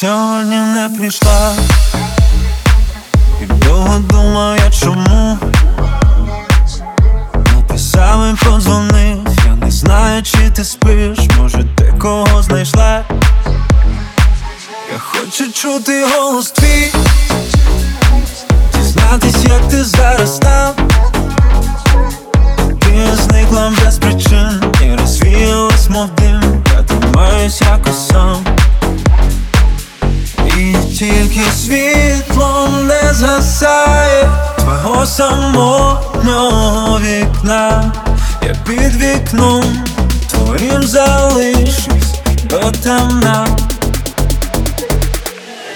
сьогодні не прийшла. І довго думав я чому Написав і подзвонив, я не знаю, чи ти спиш, може ти кого знайшла. Я хочу чути голос твій, дізнатись, як ти зараз там. Ти зникла без причин і розвіялась, мов дим, я тримаюсь якось сам. Тільки світло не згасає Твого самотнього вікна. Я під вікном твоїм залишусь до темна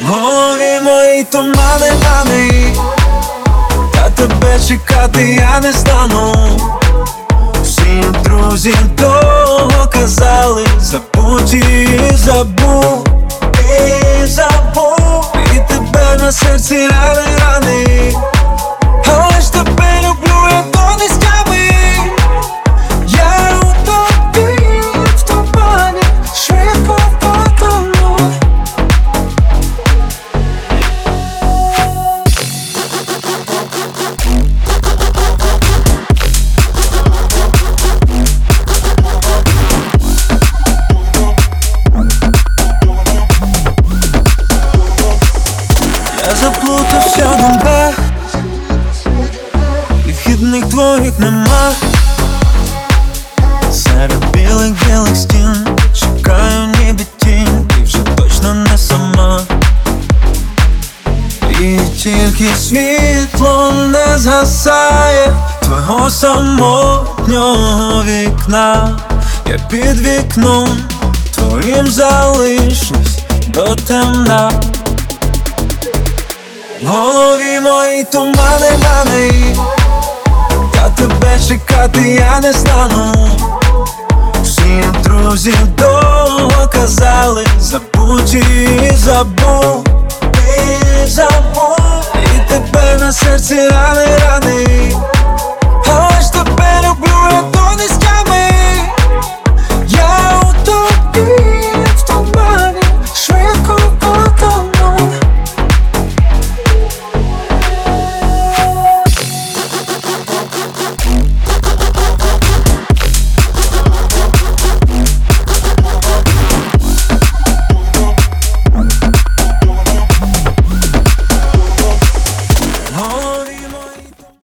голові мої тумани, мани Та тебе чекати я не стану. Всі друзі довго казали Забудь і забув тебе на І вхідних твоїх нема. Серед білих білих стін Чекаю ніби тінь. Ти вже точно не сама. І тільки світло не згасає Твого самотнього вікна. Я під вікном Твоїм залишусь до темна. В голові мої тумани, мани чекати я не стану. Всі друзі довго казали Забудь і забув І забув І тебе на серці рани, рани